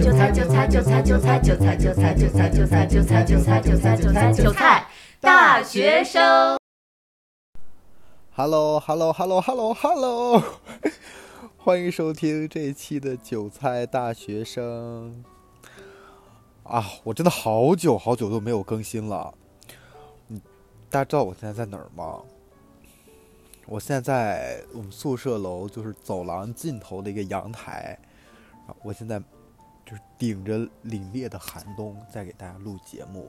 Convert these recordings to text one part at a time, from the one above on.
韭菜韭菜韭菜韭菜韭菜韭菜韭菜韭菜韭菜韭菜韭菜韭菜韭菜大学生。Hello Hello Hello Hello Hello，欢迎收听这一期的韭菜大学生。啊，我真的好久好久都没有更新了。嗯，大家知道我现在在哪儿吗？我现在在我们宿舍楼，就是走廊尽头的一个阳台。我现在就是顶着凛冽的寒冬在给大家录节目。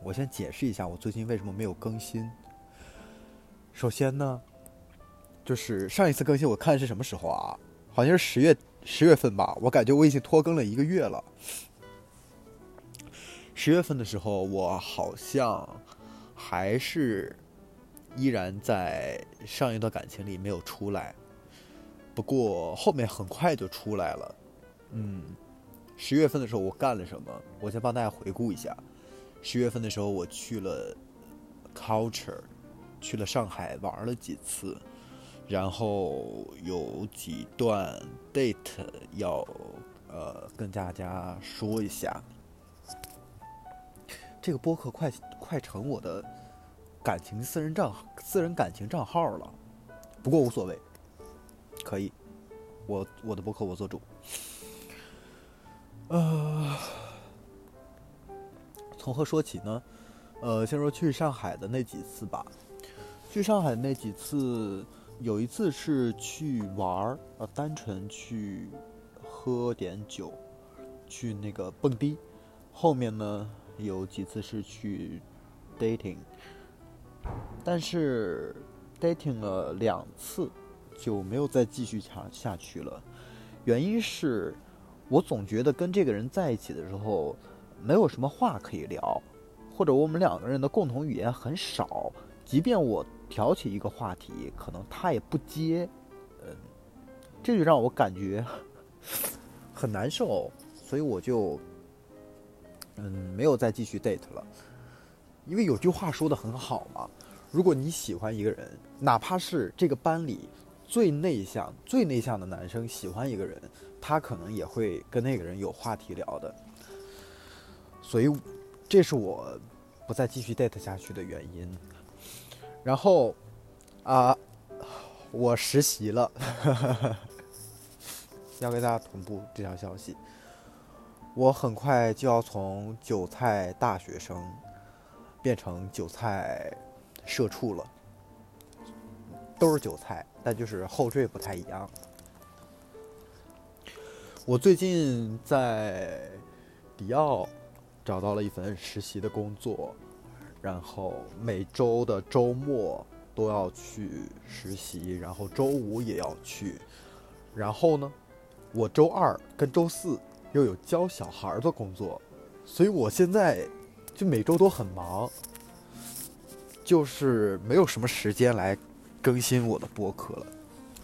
我先解释一下，我最近为什么没有更新。首先呢，就是上一次更新我看是什么时候啊？好像是十月十月份吧。我感觉我已经拖更了一个月了。十月份的时候，我好像还是依然在上一段感情里没有出来，不过后面很快就出来了。嗯，十月份的时候我干了什么？我先帮大家回顾一下。十月份的时候我去了 Culture。去了上海玩了几次，然后有几段 date 要呃跟大家说一下。这个播客快快成我的感情私人账私人感情账号了，不过无所谓，可以，我我的播客我做主。呃，从何说起呢？呃，先说去上海的那几次吧。去上海那几次，有一次是去玩儿，呃，单纯去喝点酒，去那个蹦迪。后面呢，有几次是去 dating，但是 dating 了两次就没有再继续下下去了。原因是，我总觉得跟这个人在一起的时候，没有什么话可以聊，或者我们两个人的共同语言很少，即便我。挑起一个话题，可能他也不接，嗯，这就让我感觉很难受，所以我就嗯没有再继续 date 了。因为有句话说的很好嘛，如果你喜欢一个人，哪怕是这个班里最内向、最内向的男生喜欢一个人，他可能也会跟那个人有话题聊的。所以，这是我不再继续 date 下去的原因。然后，啊，我实习了，要给大家同步这条消息。我很快就要从韭菜大学生变成韭菜社畜了，都是韭菜，但就是后缀不太一样。我最近在迪奥找到了一份实习的工作。然后每周的周末都要去实习，然后周五也要去。然后呢，我周二跟周四又有教小孩的工作，所以我现在就每周都很忙，就是没有什么时间来更新我的播客了，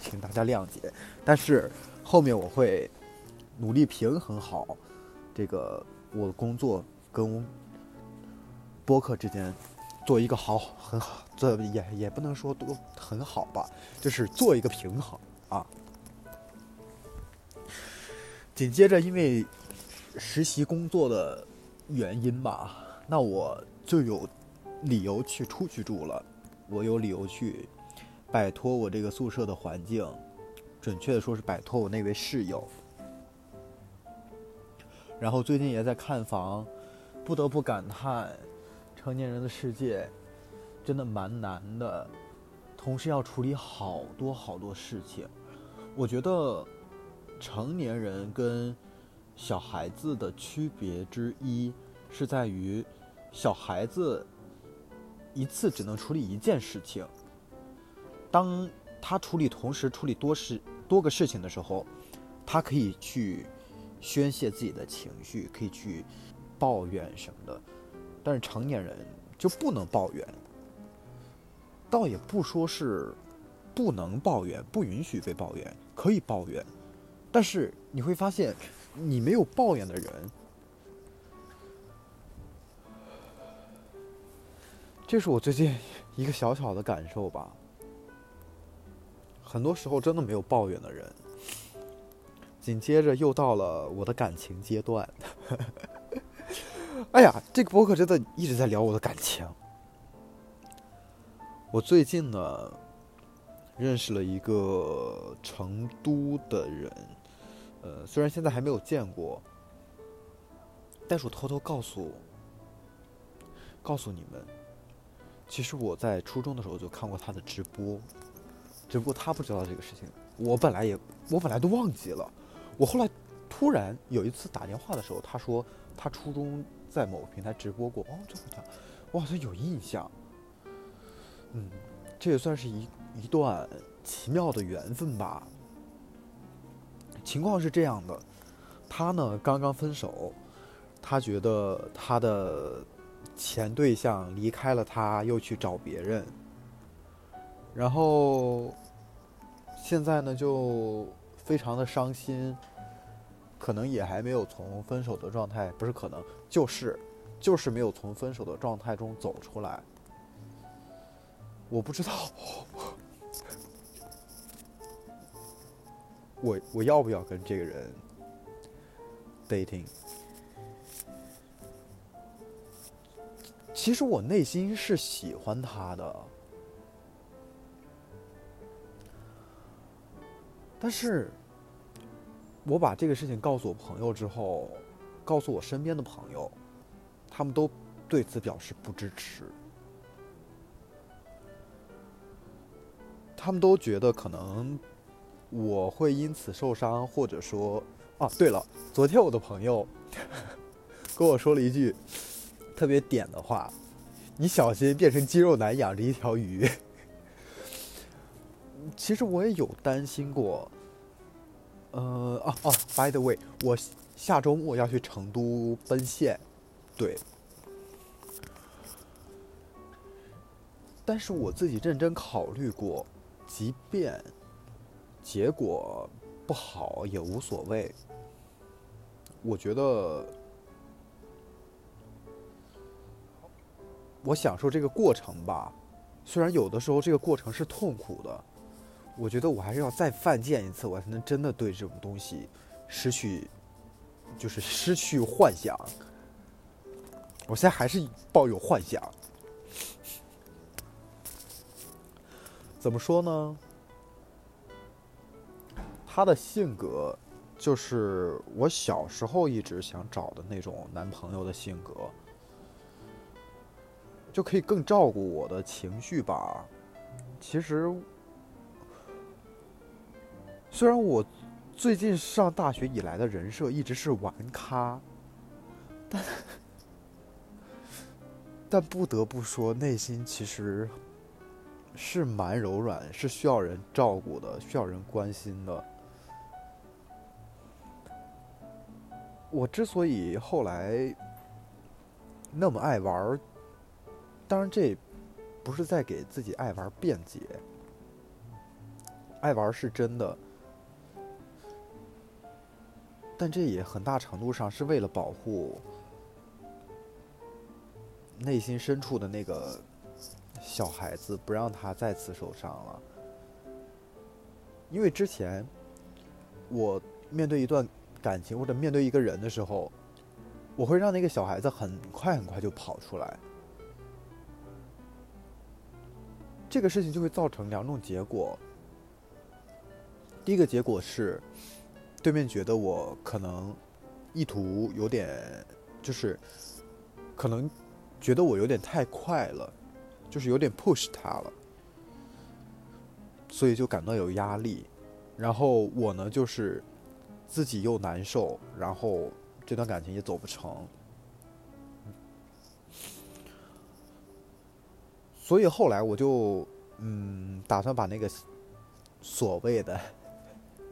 请大家谅解。但是后面我会努力平衡好这个我的工作跟。播客之间做一个好很好，这也也不能说多很好吧，就是做一个平衡啊。紧接着，因为实习工作的原因吧，那我就有理由去出去住了，我有理由去摆脱我这个宿舍的环境，准确的说是摆脱我那位室友。然后最近也在看房，不得不感叹。成年人的世界真的蛮难的，同时要处理好多好多事情。我觉得成年人跟小孩子的区别之一是在于，小孩子一次只能处理一件事情。当他处理同时处理多事多个事情的时候，他可以去宣泄自己的情绪，可以去抱怨什么的。但是成年人就不能抱怨，倒也不说是不能抱怨，不允许被抱怨，可以抱怨。但是你会发现，你没有抱怨的人，这是我最近一个小小的感受吧。很多时候真的没有抱怨的人，紧接着又到了我的感情阶段。哎呀，这个博客真的一直在聊我的感情。我最近呢，认识了一个成都的人，呃，虽然现在还没有见过，但是我偷偷告诉，告诉你们，其实我在初中的时候就看过他的直播，只不过他不知道这个事情。我本来也，我本来都忘记了。我后来突然有一次打电话的时候，他说他初中在某个平台直播过。哦，这么讲，我好像有印象。嗯，这也算是一一段奇妙的缘分吧。情况是这样的，他呢刚刚分手，他觉得他的前对象离开了他，又去找别人，然后。现在呢，就非常的伤心，可能也还没有从分手的状态，不是可能，就是，就是没有从分手的状态中走出来。我不知道，我我要不要跟这个人 dating？其实我内心是喜欢他的。但是，我把这个事情告诉我朋友之后，告诉我身边的朋友，他们都对此表示不支持。他们都觉得可能我会因此受伤，或者说，啊，对了，昨天我的朋友 跟我说了一句特别点的话：“你小心变成肌肉男养着一条鱼。”其实我也有担心过，呃，哦哦，by the way，我下周末要去成都奔现，对，但是我自己认真考虑过，即便结果不好也无所谓，我觉得我享受这个过程吧，虽然有的时候这个过程是痛苦的。我觉得我还是要再犯贱一次，我才能真的对这种东西失去，就是失去幻想。我现在还是抱有幻想。怎么说呢？他的性格就是我小时候一直想找的那种男朋友的性格，就可以更照顾我的情绪吧。其实。虽然我最近上大学以来的人设一直是玩咖，但但不得不说，内心其实是蛮柔软，是需要人照顾的，需要人关心的。我之所以后来那么爱玩，当然这不是在给自己爱玩辩解，爱玩是真的。但这也很大程度上是为了保护内心深处的那个小孩子，不让他再次受伤了。因为之前我面对一段感情或者面对一个人的时候，我会让那个小孩子很快很快就跑出来。这个事情就会造成两种结果。第一个结果是。对面觉得我可能意图有点，就是可能觉得我有点太快了，就是有点 push 他了，所以就感到有压力。然后我呢，就是自己又难受，然后这段感情也走不成。所以后来我就嗯，打算把那个所谓的。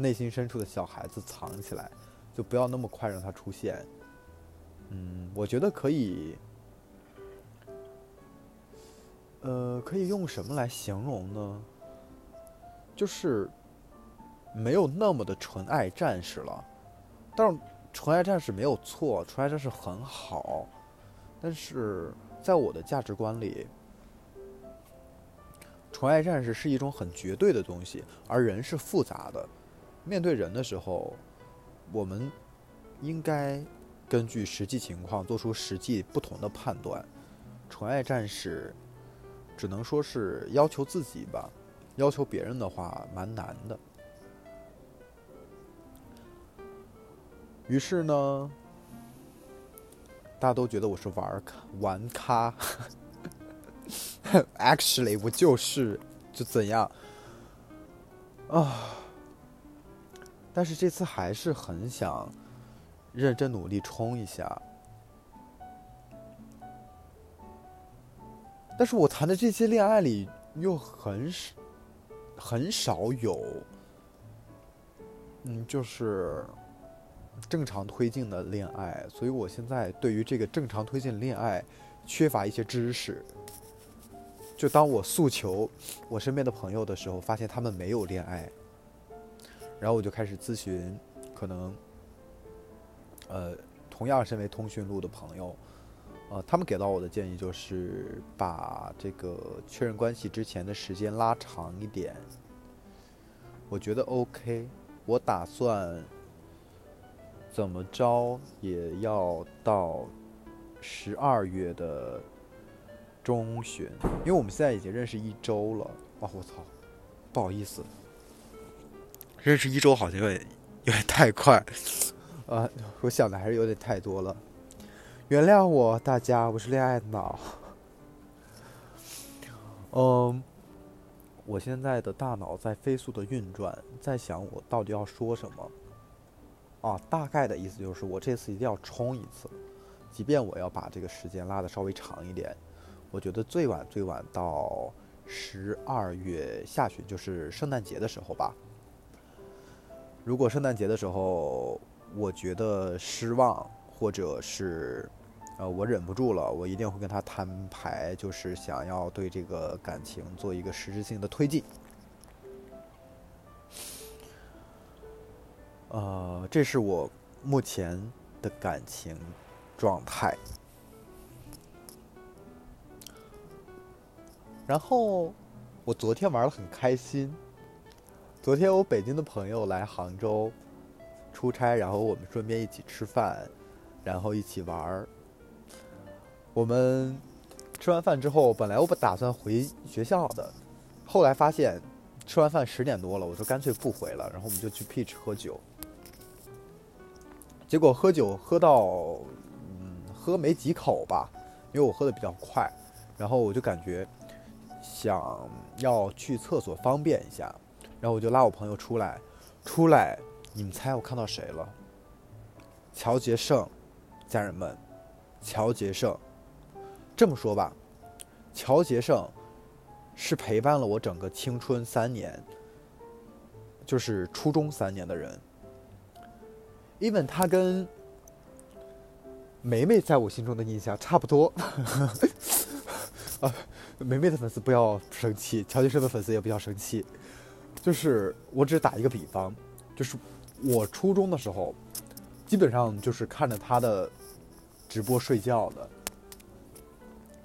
内心深处的小孩子藏起来，就不要那么快让他出现。嗯，我觉得可以，呃，可以用什么来形容呢？就是没有那么的纯爱战士了。但是纯爱战士没有错，纯爱战士很好，但是在我的价值观里，纯爱战士是一种很绝对的东西，而人是复杂的。面对人的时候，我们应该根据实际情况做出实际不同的判断。纯爱战士只能说是要求自己吧，要求别人的话蛮难的。于是呢，大家都觉得我是玩咖玩咖。Actually，我就是就怎样啊？但是这次还是很想认真努力冲一下。但是我谈的这些恋爱里，又很少很少有，嗯，就是正常推进的恋爱，所以我现在对于这个正常推进恋爱缺乏一些知识。就当我诉求我身边的朋友的时候，发现他们没有恋爱，然后我就开始咨询，可能，呃，同样身为通讯录的朋友，呃，他们给到我的建议就是把这个确认关系之前的时间拉长一点。我觉得 OK，我打算怎么着也要到十二月的。中旬，因为我们现在已经认识一周了。啊，我操，不好意思，认识一周好像有点有点太快，呃，我想的还是有点太多了，原谅我，大家，我是恋爱脑。嗯，我现在的大脑在飞速的运转，在想我到底要说什么。啊，大概的意思就是我这次一定要冲一次，即便我要把这个时间拉的稍微长一点。我觉得最晚最晚到十二月下旬，就是圣诞节的时候吧。如果圣诞节的时候我觉得失望，或者是呃我忍不住了，我一定会跟他摊牌，就是想要对这个感情做一个实质性的推进。呃，这是我目前的感情状态。然后我昨天玩的很开心。昨天我北京的朋友来杭州出差，然后我们顺便一起吃饭，然后一起玩儿。我们吃完饭之后，本来我不打算回学校的，后来发现吃完饭十点多了，我说干脆不回了，然后我们就去 Peach 喝酒。结果喝酒喝到嗯喝没几口吧，因为我喝的比较快，然后我就感觉。想要去厕所方便一下，然后我就拉我朋友出来，出来，你们猜我看到谁了？乔杰胜，家人们，乔杰胜，这么说吧，乔杰胜是陪伴了我整个青春三年，就是初中三年的人。even 他跟梅梅在我心中的印象差不多，啊。梅梅的粉丝不要生气，乔杰胜的粉丝也不要生气。就是我只打一个比方，就是我初中的时候，基本上就是看着他的直播睡觉的。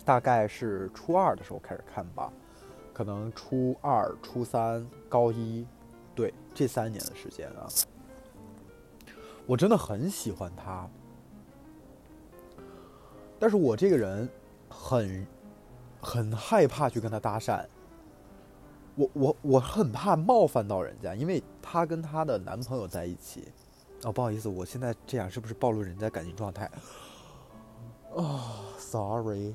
大概是初二的时候开始看吧，可能初二、初三、高一，对这三年的时间啊，我真的很喜欢他。但是我这个人很。很害怕去跟他搭讪，我我我很怕冒犯到人家，因为她跟她的男朋友在一起。哦，不好意思，我现在这样是不是暴露人家感情状态？啊，sorry。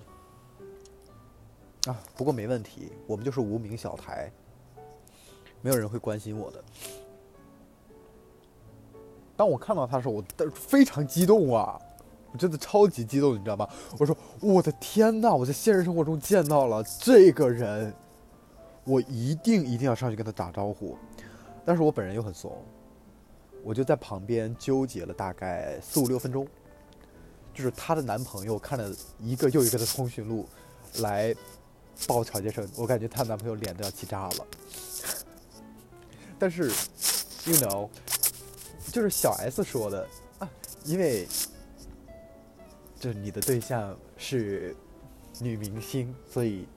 啊，不过没问题，我们就是无名小台，没有人会关心我的。当我看到他的时候，我非常激动啊！我真的超级激动，你知道吗？我说我的天呐，我在现实生活中见到了这个人，我一定一定要上去跟他打招呼。但是我本人又很怂，我就在旁边纠结了大概四五六分钟。就是她的男朋友看了一个又一个的通讯录来抱乔杰生，我感觉她男朋友脸都要气炸了。但是，you know，就是小 S 说的啊，因为。就是你的对象是女明星，所以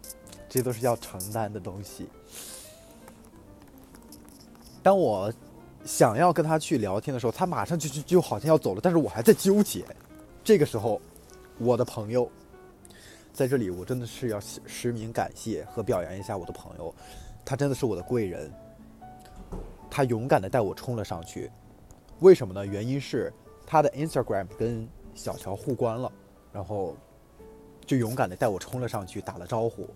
这都是要承担的东西。当我想要跟他去聊天的时候，他马上就就就好像要走了，但是我还在纠结。这个时候，我的朋友在这里，我真的是要实名感谢和表扬一下我的朋友，他真的是我的贵人。他勇敢的带我冲了上去，为什么呢？原因是他的 Instagram 跟小乔互关了，然后就勇敢的带我冲了上去，打了招呼。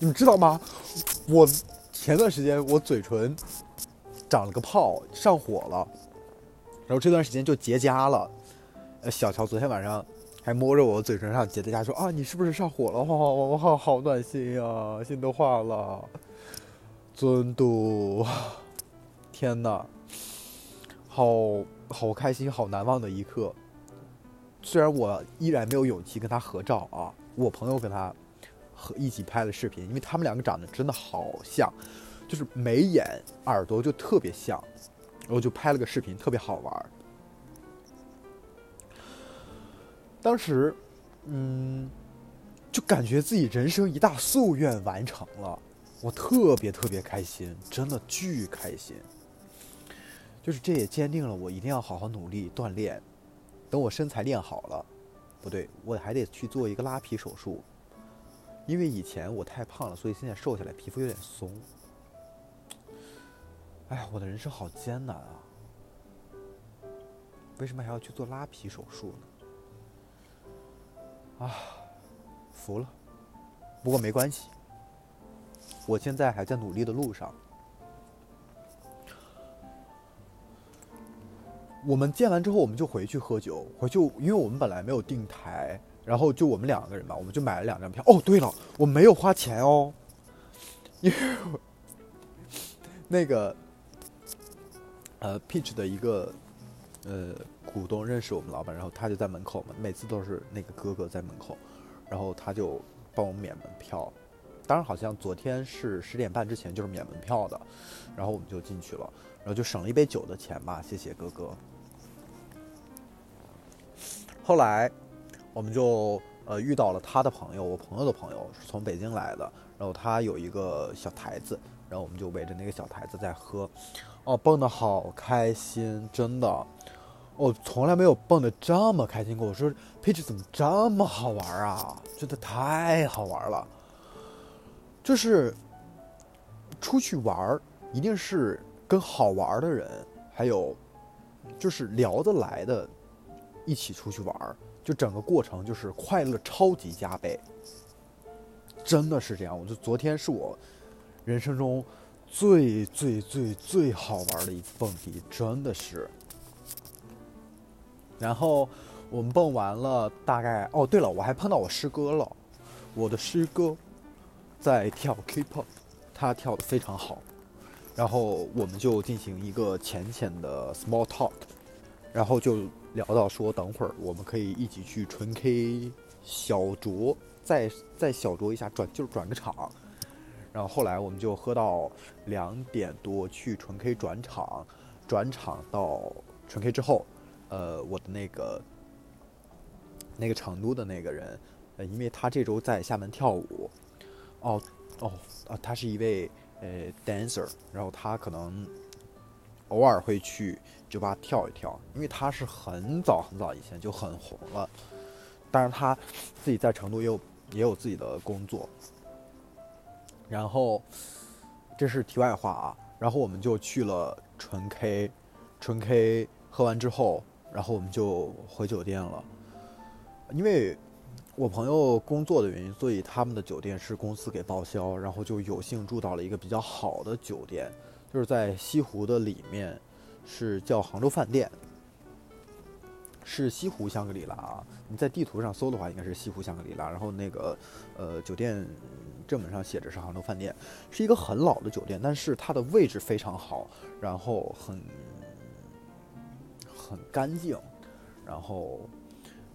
你知道吗？我前段时间我嘴唇。长了个泡，上火了，然后这段时间就结痂了。小乔昨天晚上还摸着我嘴唇上结的痂，说：“啊，你是不是上火了？哇，我好好暖心呀，心都化了。”尊嘟，天哪，好好开心，好难忘的一刻。虽然我依然没有勇气跟他合照啊，我朋友跟他和一起拍了视频，因为他们两个长得真的好像。就是眉眼耳朵就特别像，然后就拍了个视频，特别好玩当时，嗯，就感觉自己人生一大夙愿完成了，我特别特别开心，真的巨开心。就是这也坚定了我一定要好好努力锻炼，等我身材练好了，不对，我还得去做一个拉皮手术，因为以前我太胖了，所以现在瘦下来皮肤有点松。哎呀，我的人生好艰难啊！为什么还要去做拉皮手术呢？啊，服了。不过没关系，我现在还在努力的路上。我们见完之后，我们就回去喝酒。回去，因为我们本来没有订台，然后就我们两个人嘛，我们就买了两张票。哦，对了，我没有花钱哦，因为那个。呃，Peach 的一个呃股东认识我们老板，然后他就在门口嘛，每次都是那个哥哥在门口，然后他就帮我们免门票。当然，好像昨天是十点半之前就是免门票的，然后我们就进去了，然后就省了一杯酒的钱吧，谢谢哥哥。后来我们就呃遇到了他的朋友，我朋友的朋友是从北京来的，然后他有一个小台子，然后我们就围着那个小台子在喝。哦，蹦的好开心，真的，我从来没有蹦的这么开心过。我说，Peach 怎么这么好玩啊？真的太好玩了。就是出去玩，一定是跟好玩的人，还有就是聊得来的，一起出去玩，就整个过程就是快乐超级加倍。真的是这样，我就昨天是我人生中。最最最最好玩的一次蹦迪，真的是。然后我们蹦完了，大概哦，对了，我还碰到我师哥了。我的师哥在跳 K-pop，他跳的非常好。然后我们就进行一个浅浅的 small talk，然后就聊到说，等会儿我们可以一起去纯 K 小酌，再再小酌一下，转就是转个场。然后后来我们就喝到两点多去纯 K 转场，转场到纯 K 之后，呃，我的那个那个成都的那个人，呃，因为他这周在厦门跳舞，哦哦啊，他是一位呃 dancer，然后他可能偶尔会去酒吧跳一跳，因为他是很早很早以前就很红了，但是他自己在成都也有也有自己的工作。然后，这是题外话啊。然后我们就去了纯 K，纯 K 喝完之后，然后我们就回酒店了。因为我朋友工作的原因，所以他们的酒店是公司给报销，然后就有幸住到了一个比较好的酒店，就是在西湖的里面，是叫杭州饭店，是西湖香格里拉啊。你在地图上搜的话，应该是西湖香格里拉。然后那个，呃，酒店。正门上写着是杭州饭店，是一个很老的酒店，但是它的位置非常好，然后很很干净，然后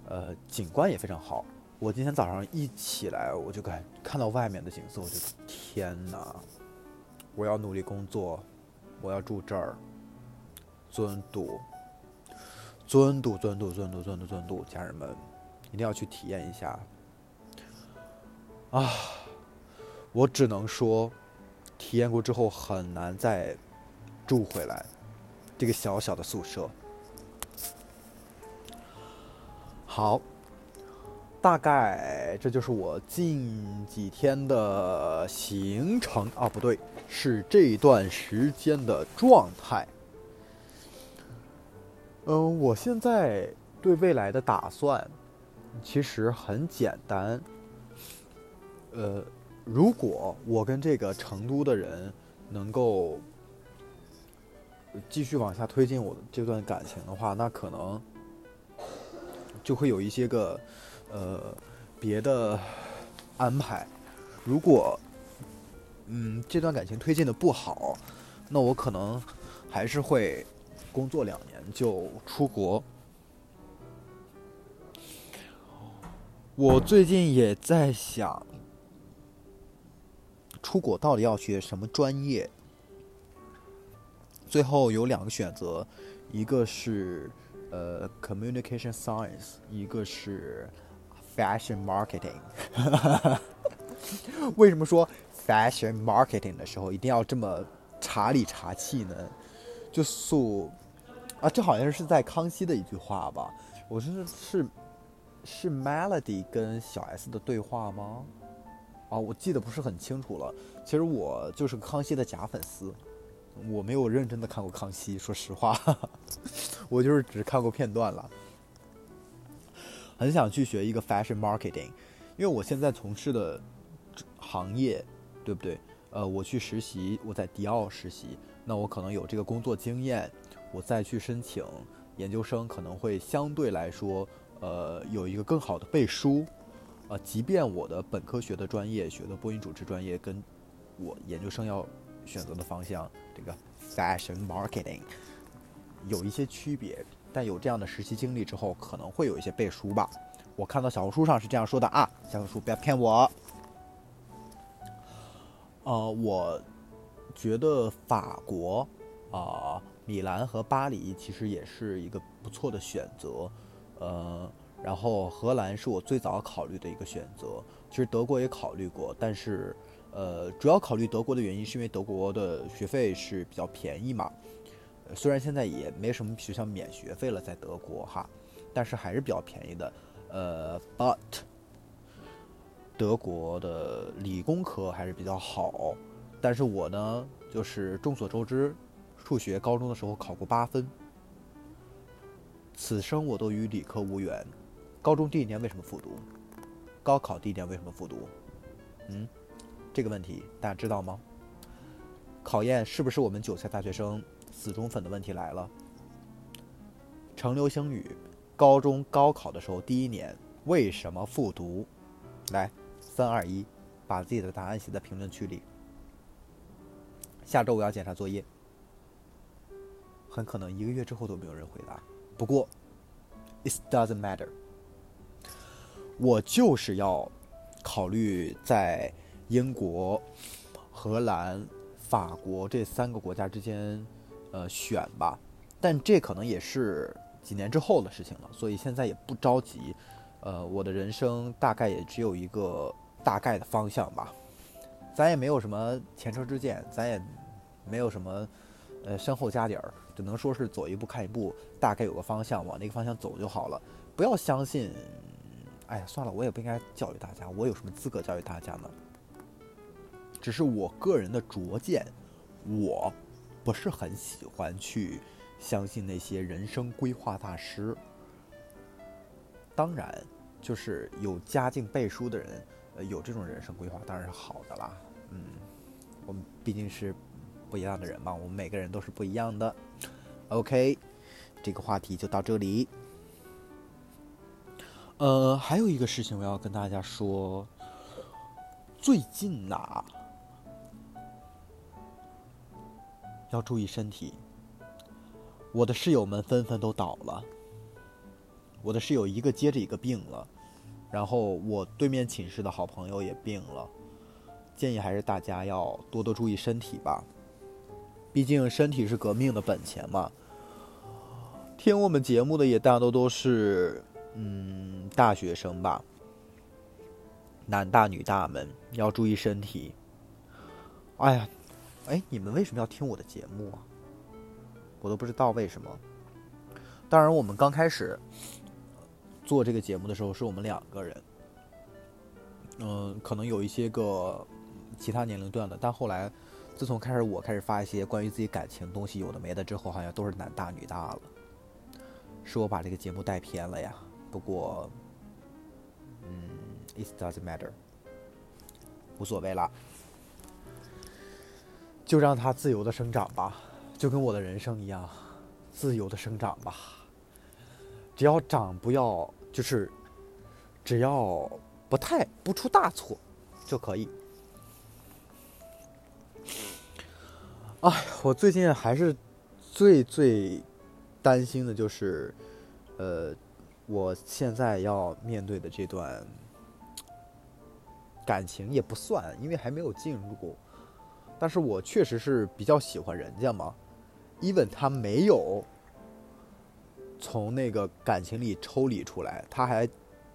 呃景观也非常好。我今天早上一起来，我就感看到外面的景色，我就天哪！我要努力工作，我要住这儿，尊度，尊度，尊度，尊度，尊度，尊度，家人们一定要去体验一下啊！我只能说，体验过之后很难再住回来，这个小小的宿舍。好，大概这就是我近几天的行程啊，不对，是这段时间的状态。嗯，我现在对未来的打算其实很简单。呃，如果我跟这个成都的人能够继续往下推进我的这段感情的话，那可能。就会有一些个，呃，别的安排。如果，嗯，这段感情推进的不好，那我可能还是会工作两年就出国。我最近也在想，出国到底要学什么专业？最后有两个选择，一个是。呃，communication science，一个是 fashion marketing。为什么说 fashion marketing 的时候一定要这么查理查气呢？就素啊，这好像是在康熙的一句话吧？我是是是 Melody 跟小 S 的对话吗？啊，我记得不是很清楚了。其实我就是康熙的假粉丝。我没有认真的看过《康熙》，说实话，我就是只看过片段了。很想去学一个 fashion marketing，因为我现在从事的行业，对不对？呃，我去实习，我在迪奥实习，那我可能有这个工作经验，我再去申请研究生，可能会相对来说，呃，有一个更好的背书。呃，即便我的本科学的专业，学的播音主持专业，跟我研究生要。选择的方向，这个 fashion marketing 有一些区别，但有这样的实习经历之后，可能会有一些背书吧。我看到小红书上是这样说的啊，小红书不要骗我。呃，我觉得法国啊，米兰和巴黎其实也是一个不错的选择。呃，然后荷兰是我最早考虑的一个选择，其实德国也考虑过，但是。呃，主要考虑德国的原因是因为德国的学费是比较便宜嘛，虽然现在也没什么学校免学费了，在德国哈，但是还是比较便宜的。呃，but 德国的理工科还是比较好，但是我呢，就是众所周知，数学高中的时候考过八分，此生我都与理科无缘。高中第一年为什么复读？高考第一年为什么复读？嗯？这个问题大家知道吗？考验是不是我们韭菜大学生死忠粉的问题来了。程流星雨，高中高考的时候第一年为什么复读？来，三二一，把自己的答案写在评论区里。下周我要检查作业，很可能一个月之后都没有人回答。不过，it doesn't matter，我就是要考虑在。英国、荷兰、法国这三个国家之间，呃，选吧。但这可能也是几年之后的事情了，所以现在也不着急。呃，我的人生大概也只有一个大概的方向吧。咱也没有什么前车之鉴，咱也没有什么呃身后家底儿，只能说是走一步看一步，大概有个方向，往那个方向走就好了。不要相信，哎呀，算了，我也不应该教育大家，我有什么资格教育大家呢？只是我个人的拙见，我不是很喜欢去相信那些人生规划大师。当然，就是有家境背书的人，呃，有这种人生规划当然是好的啦。嗯，我们毕竟是不一样的人嘛，我们每个人都是不一样的。OK，这个话题就到这里。呃，还有一个事情我要跟大家说，最近呐。要注意身体。我的室友们纷纷都倒了，我的室友一个接着一个病了，然后我对面寝室的好朋友也病了。建议还是大家要多多注意身体吧，毕竟身体是革命的本钱嘛。听我们节目的也大多都是嗯大学生吧，男大女大们要注意身体。哎呀。哎，你们为什么要听我的节目啊？我都不知道为什么。当然，我们刚开始做这个节目的时候，是我们两个人，嗯，可能有一些个其他年龄段的，但后来，自从开始我开始发一些关于自己感情东西有的没的之后，好像都是男大女大了，是我把这个节目带偏了呀。不过，嗯，it doesn't matter，无所谓了，就让它自由的生长吧，就跟我的人生一样，自由的生长吧。只要长不要，就是只要不太不出大错就可以。哎，我最近还是最最担心的就是，呃，我现在要面对的这段感情也不算，因为还没有进入，但是我确实是比较喜欢人家嘛，even 他没有。从那个感情里抽离出来，他还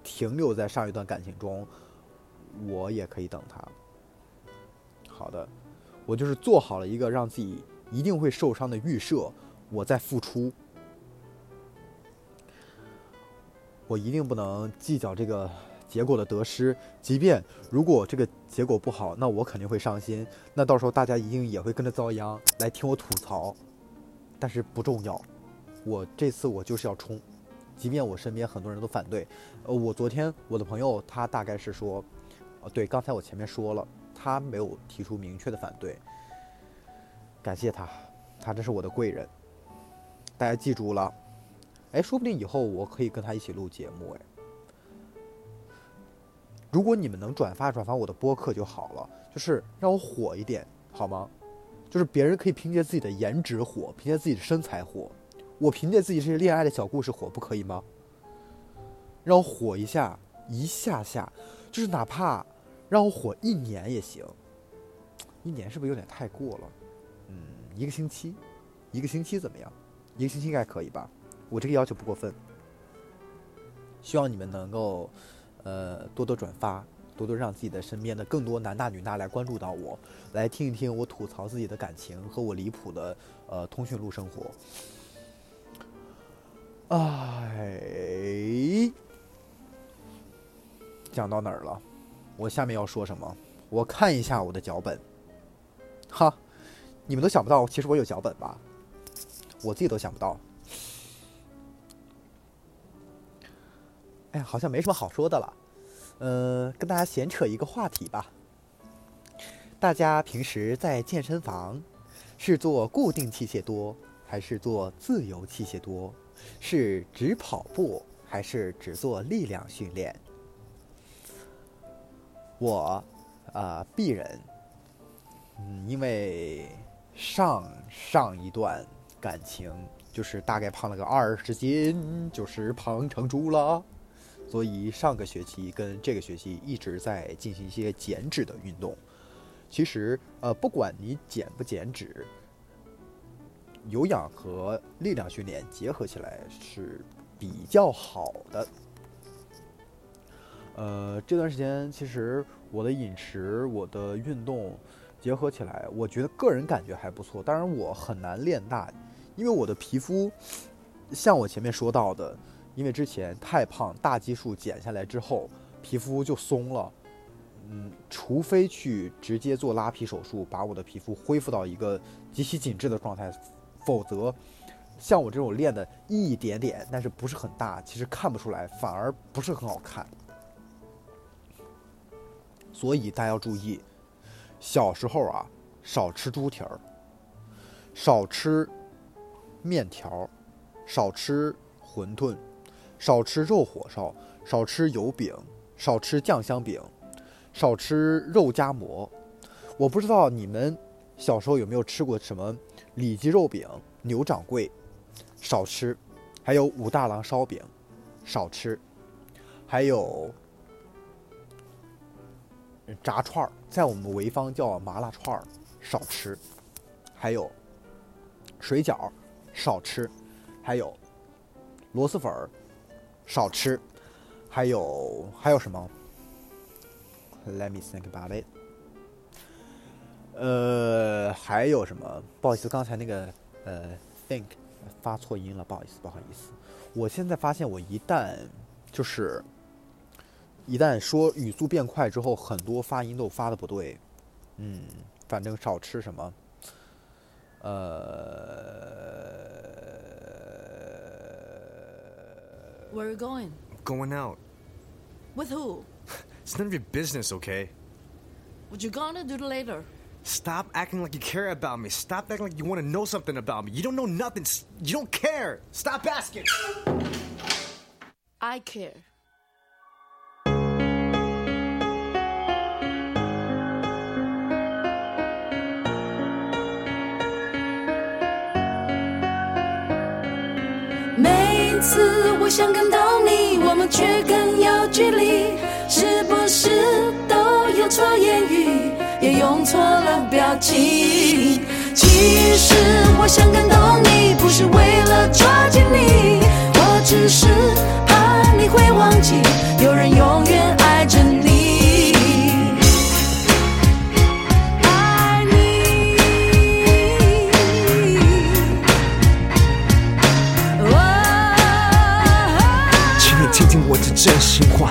停留在上一段感情中，我也可以等他。好的，我就是做好了一个让自己一定会受伤的预设，我在付出，我一定不能计较这个结果的得失，即便如果这个结果不好，那我肯定会伤心，那到时候大家一定也会跟着遭殃来听我吐槽，但是不重要。我这次我就是要冲，即便我身边很多人都反对。呃，我昨天我的朋友他大概是说，呃，对，刚才我前面说了，他没有提出明确的反对。感谢他，他这是我的贵人。大家记住了，哎，说不定以后我可以跟他一起录节目哎。如果你们能转发转发我的播客就好了，就是让我火一点好吗？就是别人可以凭借自己的颜值火，凭借自己的身材火。我凭借自己这些恋爱的小故事火不可以吗？让我火一下，一下下，就是哪怕让我火一年也行。一年是不是有点太过了？嗯，一个星期，一个星期怎么样？一个星期应该可以吧？我这个要求不过分。希望你们能够，呃，多多转发，多多让自己的身边的更多男大女大来关注到我，来听一听我吐槽自己的感情和我离谱的呃通讯录生活。哎，讲到哪儿了？我下面要说什么？我看一下我的脚本。哈，你们都想不到，其实我有脚本吧？我自己都想不到。哎呀，好像没什么好说的了。呃，跟大家闲扯一个话题吧。大家平时在健身房是做固定器械多，还是做自由器械多？是只跑步还是只做力量训练？我，啊，鄙人，嗯，因为上上一段感情就是大概胖了个二十斤，就是胖成猪了，所以上个学期跟这个学期一直在进行一些减脂的运动。其实，呃，不管你减不减脂。有氧和力量训练结合起来是比较好的。呃，这段时间其实我的饮食、我的运动结合起来，我觉得个人感觉还不错。当然，我很难练大，因为我的皮肤像我前面说到的，因为之前太胖，大基数减下来之后，皮肤就松了。嗯，除非去直接做拉皮手术，把我的皮肤恢复到一个极其紧致的状态。否则，像我这种练的一点点，但是不是很大，其实看不出来，反而不是很好看。所以大家要注意，小时候啊，少吃猪蹄儿，少吃面条，少吃馄饨，少吃肉火烧，少吃油饼，少吃酱香饼，少吃肉夹馍。我不知道你们小时候有没有吃过什么？里脊肉饼、牛掌柜，少吃；还有武大郎烧饼，少吃；还有炸串儿，在我们潍坊叫麻辣串儿，少吃；还有水饺，少吃；还有螺蛳粉儿，少吃；还有还有什么？Let me think about it. 呃，还有什么？不好意思，刚才那个呃，think 发错音了，不好意思，不好意思。我现在发现，我一旦就是一旦说语速变快之后，很多发音都发的不对。嗯，反正少吃什么，呃。Where are you going? Going out. With who? It's none of your business, okay? What you gonna do later? Stop acting like you care about me. Stop acting like you want to know something about me. You don't know nothing. S- You don't care. Stop asking. I care. 每次我想感动你，我们却更有距离，是不是都有错言语， 也用错了表情？其实我想感动你，不是为了抓紧你，我只是怕你会忘记，有人永远爱着你。爱你。请你听听我的真心话。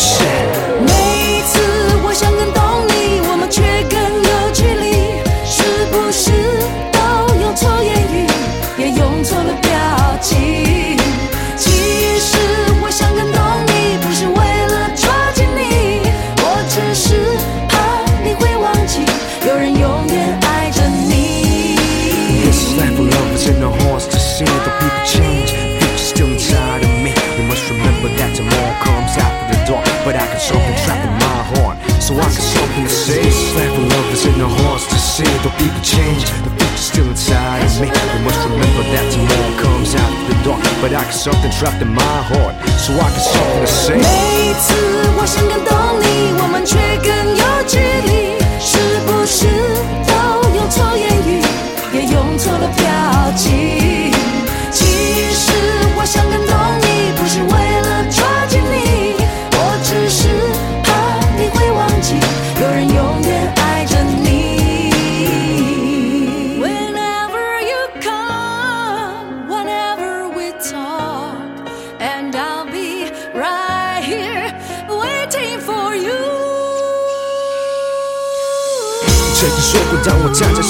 每 the people change. The future still inside of me. We must remember that tomorrow comes out of the dark. But I got something trapped in my heart, so I got something to say.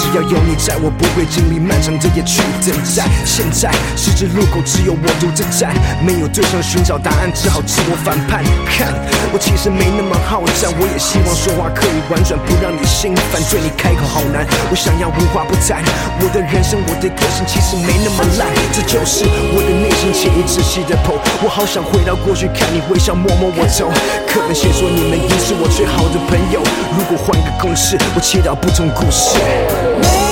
只要有你在，我不会经历漫长的夜去等待。现在十字路口只有我独自站，没有对象寻找答案，只好自我反叛。看，我其实没那么好战，我也希望说话可以婉转，不让你心烦。对你开口好难，我想要无话不谈。我的人生，我的个性其实没那么烂，这就是我的内心，请你仔细的剖。我好想回到过去，看你微笑，摸摸我头。课本写说你们已是我最好的朋友，如果换个公式，我切到不同故事。每